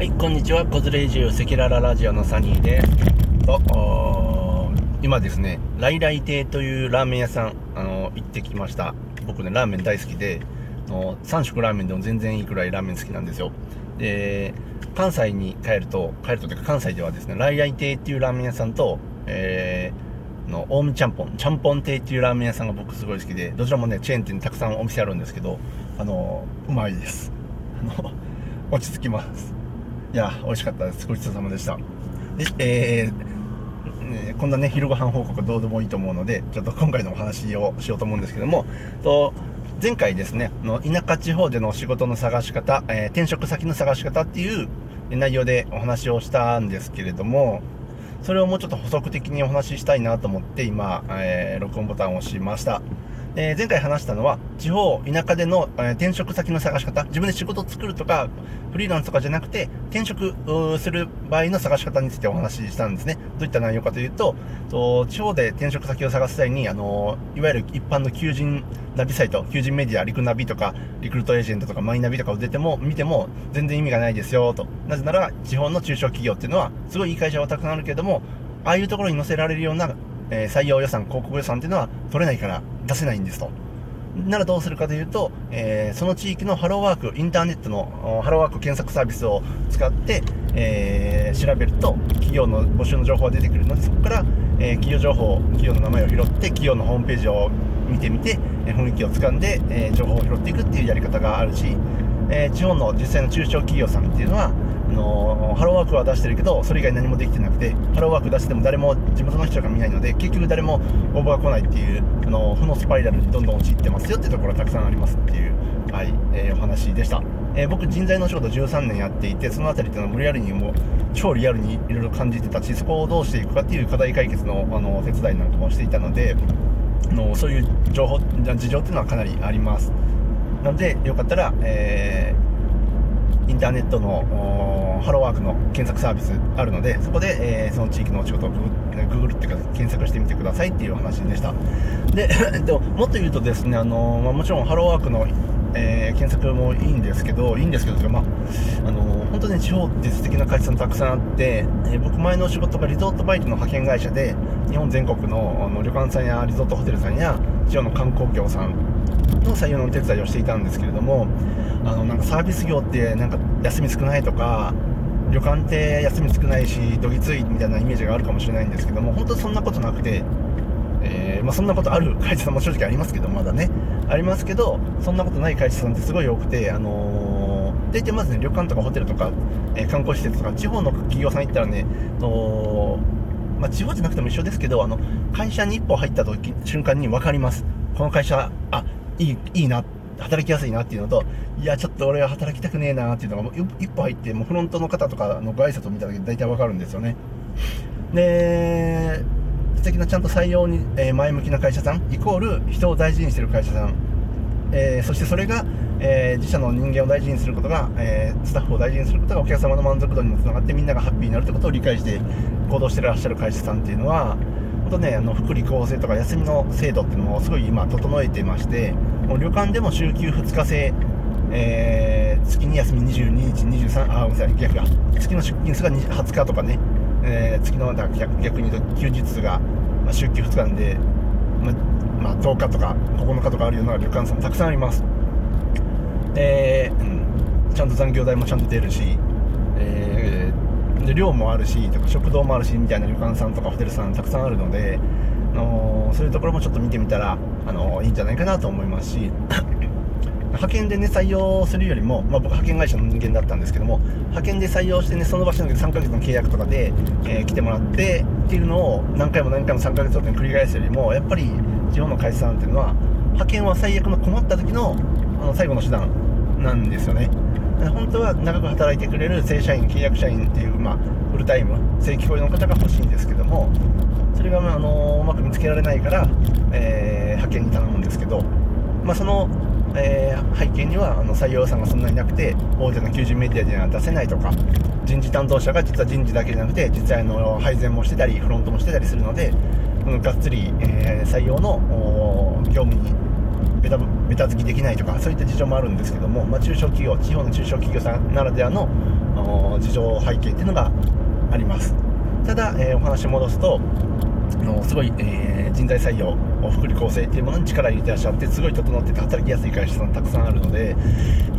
はい、こんにちは。コズレイジュ赤裸々ラジオのサニーです。と、今ですね、来来亭というラーメン屋さん、あの、行ってきました。僕ね、ラーメン大好きで、の3食ラーメンでも全然いいくらいラーメン好きなんですよ。で、関西に帰ると、帰るというか関西ではですね、来来亭っていうラーメン屋さんと、えー、の、近江ちゃんぽん、ちゃんぽん亭っていうラーメン屋さんが僕すごい好きで、どちらもね、チェーン店にたくさんお店あるんですけど、あの、うまいです。あの、落ち着きます。いや、美味しかったです。ごちそうさまでした。で、えー、こんなね、昼ご飯報告どうでもいいと思うので、ちょっと今回のお話をしようと思うんですけども、と、前回ですね、の田舎地方での仕事の探し方、えー、転職先の探し方っていう内容でお話をしたんですけれども、それをもうちょっと補足的にお話ししたいなと思って今、えー、録音ボタンを押しました。えー、前回話したのは、地方、田舎での、えー、転職先の探し方、自分で仕事を作るとか、フリーランスとかじゃなくて、転職する場合の探し方についてお話ししたんですね。どういった内容かというと、と地方で転職先を探す際に、あのいわゆる一般の求人ナビサイト、求人メディア、リクナビとか、リクルートエージェントとか、マイナビとかを出ても、見ても、全然意味がないですよ、と。なぜなら、地方の中小企業っていうのは、すごいいい会社はたくさんあるけれども、ああいうところに載せられるような、えー、採用予算、広告予算っていうのは取れないから出せないんですと。ならどうするかというと、えー、その地域のハローワーク、インターネットのハローワーク検索サービスを使って、えー、調べると、企業の募集の情報が出てくるので、そこから、えー、企業情報、企業の名前を拾って、企業のホームページを見てみて、え雰囲気をつかんで、え情報を拾っていくっていうやり方があるし、え地方の実際の中小企業さんっていうのは、あのハローワークは出してるけどそれ以外何もできてなくてハローワーク出しても誰も地元の人が見ないので結局誰も応募が来ないっていうあの負のスパイラルにどんどん陥ってますよっていうところがたくさんありますっていう、はいえー、お話でした、えー、僕人材の仕事13年やっていてその辺りっていうのは無理やりにも超リアルにいろいろ感じてたしそこをどうしていくかっていう課題解決のあの手伝いなんかもしていたのであのそういう情報事情っていうのはかなりあります。なのでよかったら、えーインターネットのハローワークの検索サービスあるので、そこで、えー、その地域のお仕事をググるっていうか検索してみてくださいっていう話でした。で、で ももっと言うとですね、あのまあ、もちろんハローワークのえー、検索もいいんですけど、いいんですけど、まあ、あのー、本当ね、地方って素敵な会社さんたくさんあって、えー、僕前の仕事がリゾートバイトの派遣会社で、日本全国のあの旅館さんやリゾートホテルさんや、地方の観光業さんの採用のお手伝いをしていたんですけれども、あのなんかサービス業ってなんか休み少ないとか旅館って休み少ないしどぎついみたいなイメージがあるかもしれないんですけども本当そんなことなくて、えー、まあ、そんなことある会社さんも正直ありますけどまだね。ありますけどそんなことない会社さんってすごい多くてあのー、大体まずね旅館とかホテルとか、えー、観光施設とか地方の企業さん行ったらねのまあ、地方じゃなくても一緒ですけどあの会社に一歩入った時瞬間に分かります。この会社あいいいいな働きやすいなっていうのと、いや、ちょっと俺は働きたくねえなっていうのが、一歩入って、もうフロントの方とかのご挨拶を見ただけで大体わかるんですよね。で、素敵なちゃんと採用に、え前向きな会社さん、イコール人を大事にしてる会社さん、えー、そしてそれが、えー、自社の人間を大事にすることが、えー、スタッフを大事にすることがお客様の満足度にもつながってみんながハッピーになるってことを理解して行動してらっしゃる会社さんっていうのは本当ねあの福利厚生とか休みの制度っていうのもすごい今整えてましてもう旅館でも週休2日制、えー、月に休み22日、23、あ、ごめんなさい、逆が。月の出勤数が20日とかね、えー、月のだ逆逆に言うと休日数が、まあ、週休2日なんで、ままあ、10日とか9日とかあるような旅館さんたくさんあります。えー、ちゃんと残業代もちゃんと出るし、ー、で量もあるしとか食堂もあるしみたいな旅館さんとかホテルさんたくさんあるので、あのー、そういうところもちょっと見てみたら、あのいいんじゃないかなと思いますし 派遣でね採用するよりも、まあ、僕派遣会社の人間だったんですけども派遣で採用してねその場所の3ヶ月の契約とかで、えー、来てもらってっていうのを何回も何回も3ヶ月おきに繰り返すよりもやっぱり地方の会社さんっていうのは派遣は最悪の困った時のあの最後の手段なんですよね。本当は長く働いてくれる正社員契約社員っていう、まあ、フルタイム正規雇用の方が欲しいんですけどもそれが、まあ、あのうまく見つけられないから、えー派遣に頼むんですけど、まあ、その、えー、背景にはあの採用さんがそんなになくて大手の求人メディアでは出せないとか人事担当者が実は人事だけじゃなくて実際の配膳もしてたりフロントもしてたりするのでこのがっつり、えー、採用の業務にベタベタ付きできないとかそういった事情もあるんですけども、まあ、中小企業地方の中小企業さんならではの事情背景っていうのがあります。ただ、えー、お話戻すとのすごい、えー、人材採用福利厚生っていうものに力を入れてらっしゃってすごい整ってて働きやすい会社さんたくさんあるので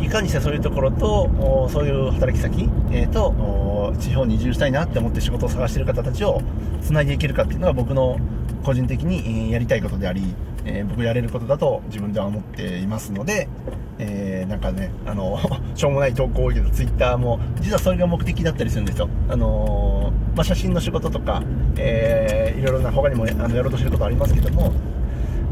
いかにしてそういうところとそういう働き先、えー、と地方に移住したいなって思って仕事を探してる方たちをつないでいけるかっていうのが僕の個人的にやりたいことであり、え、僕やれることだと自分では思っていますので、えー、なんかね、あの、しょうもない投稿多いけど、ツイッターも、実はそれが目的だったりするんですよ。あのー、まあ、写真の仕事とか、えー、いろいろな他にも、あのやろうとしてることありますけども、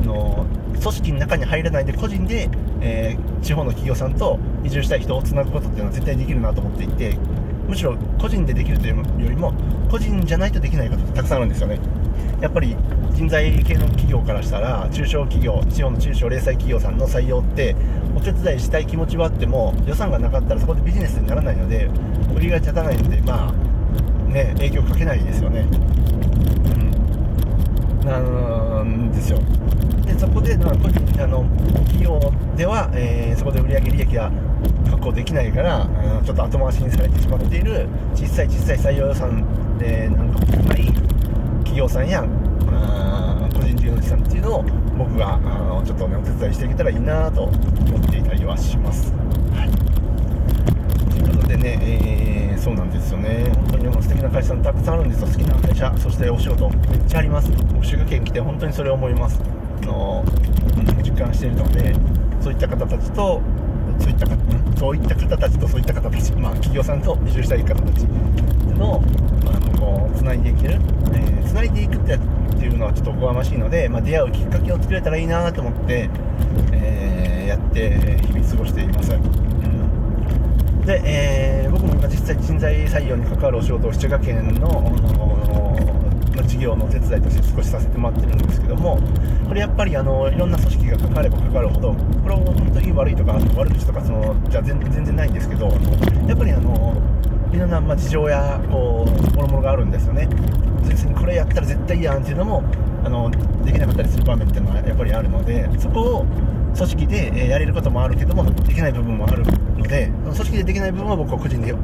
あの組織の中に入らないで個人で、え、地方の企業さんと移住したい人をつなぐことっていうのは絶対できるなと思っていてむしろ個人でできるというよりも個人じゃないとできないことってたくさんあるんですよねやっぱり人材系の企業からしたら中小企業地方の中小零細企業さんの採用ってお手伝いしたい気持ちはあっても予算がなかったらそこでビジネスにならないので売りが立たないのでまあね影響かけないですよね。うん。なんですよ。でそこで、まあ、あの企業では、えー、そこで売上利益が確保できないから、うん、ちょっと後回しにされてしまっている小さい小さい採用予算でなんかない企業さんや個人事業主さんっていうのを僕があのちょっとねお手伝いしていけたらいいなと思っていたりはします。はい。ということでね、えー、そうなんですよね、本当に素敵な会社さんたくさんあるんですよ、好きな会社、そしてお仕事、めっちゃあります、僕、滋賀県来て本当にそれを思います、あの実感しているので、そういった方たちと、そういったそういった方たちとそういった方たち、まあ、企業さんと移住したい方たちの、まあ、つないでいける、えー、つないでいくってっていうのはちょっとおこがましいので、まあ、出会うきっかけを作れたらいいなと思って、えー、やって日々過ごしています、うん、で、えー、僕も今実際人材採用に関わるお仕事を滋賀県のま事業の手伝いとして少しさせてもらってるんですけどもこれやっぱりあのいろんな組織が関われば関わるほどこれは本当に悪いとか悪口とかそのじゃ全然ないんですけどやっぱりあのいろんな、ま事情やこうもろもろがあるんですよね。別にこれやったら絶対いいやんっていうのもあのできなかったりする場面っていうのはやっぱりあるのでそこを組織でやれることもあるけどもできない部分もあるので組織でできない部分は僕は個人で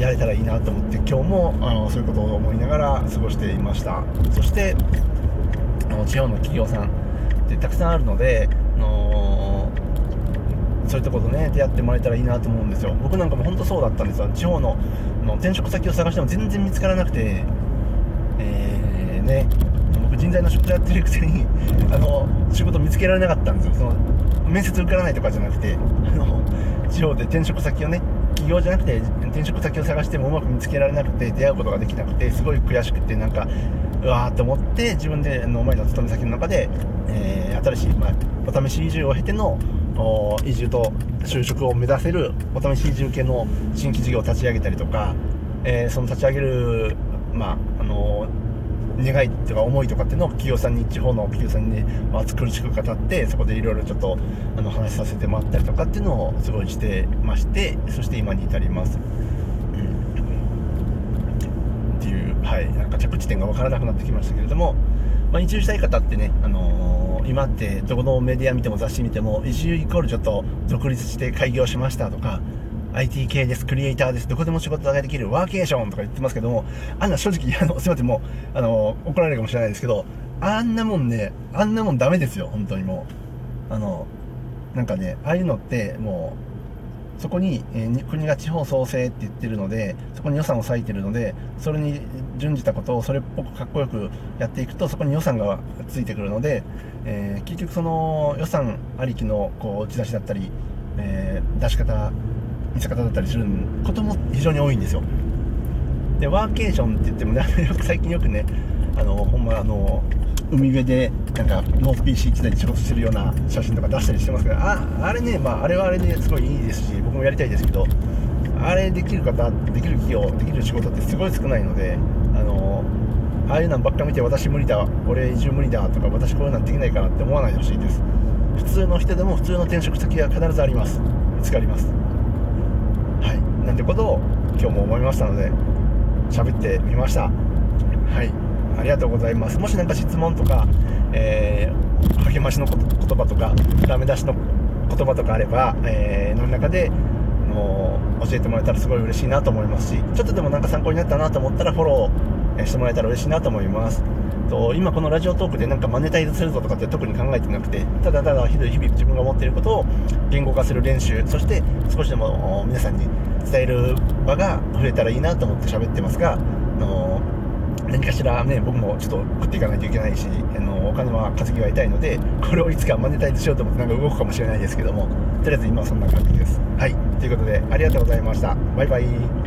やれたらいいなと思って今日もあのそういうことを思いながら過ごしていました。そしてあの地方の企業さんってたくさんあるので、そういったことね出会ってもらえたらいいなと思うんですよ。僕なんかも本当そうだったんですよ。地方のの転職先を探しても全然見つからなくて。えー、ね。僕人材の仕事やってるくせに あの仕事見つけられなかったんですよ。その面接受からないとかじゃなくて。あの地方で転職先をね企業じゃなくて転職先を探してもうまく見つけられなくて出会うことができなくてすごい悔しくてなんかうわーって思って自分であの前の勤め先の中で、えー、新しい、まあ、お試し移住を経ての移住と就職を目指せるお試し移住系の新規事業を立ち上げたりとか、えー、その立ち上げる、まああの願いとか思いとかっていうのを企業さんに地方の企業さんに、まあ、苦しく語ってそこでいろいろちょっとあの話させてもらったりとかっていうのをすごいしてましてそして今に至ります。っていうはいなんか着地点が分からなくなってきましたけれども、まあ、移住したい方ってね、あのー、今ってどこのメディア見ても雑誌見ても移住イコールちょっと独立して開業しましたとか IT 系です、クリエイターです、どこでも仕事ができる、ワーケーションとか言ってますけども、あんな正直、あの、すいません、もう、あの、怒られるかもしれないですけど、あんなもんね、あんなもんダメですよ、本当にもう。あの、なんかね、ああいうのって、もう、そこに、えー、国が地方創生って言ってるので、そこに予算を割いてるので、それに準じたことをそれっぽくかっこよくやっていくと、そこに予算がついてくるので、えー、結局その予算ありきのこう打ち出しだったり、えー、出し方見せ方だったりすることも非常に多いんですよ。でワーケーションって言ってもね最近よくねあのほんまあの海辺でなんかノース PC1 台で仕事してるような写真とか出したりしてますけどああれねまああれはあれですごいいいですし僕もやりたいですけどあれできる方できる企業できる仕事ってすごい少ないのであのああいうのばっか見て私無理だ俺移住無理だとか私こういうのできないかなって思わないでほしいです。普通の人でも普通の転職先は必ずあります。見つかります。はい。なんてことを今日も思いましたので喋ってみました。はい。ありがとうございます。もし何か質問とか、えー、励ましの言葉とかダメ出しの言葉とかあれば、えー、何らかでの教えてもらえたらすごい嬉しいなと思いますしちょっとでもなんか参考になったなと思ったらフォローしてもらえたら嬉しいなと思います。と今このラジオトークでなんかマネタイズするぞとかって特に考えてなくてただただ日々日々自分が思っていることを言語化する練習そして少しでも皆さんに伝える場が増えたらいいなと思って喋ってますが、あの何かしらね僕もちょっと食っていかないといけないしあのお金は稼ぎは痛いのでこれをいつかマネタイズしようと思ってなんか動くかもしれないですけどもとりあえず今はそんな感じです。はい。ということでありがとうございました。バイバイ。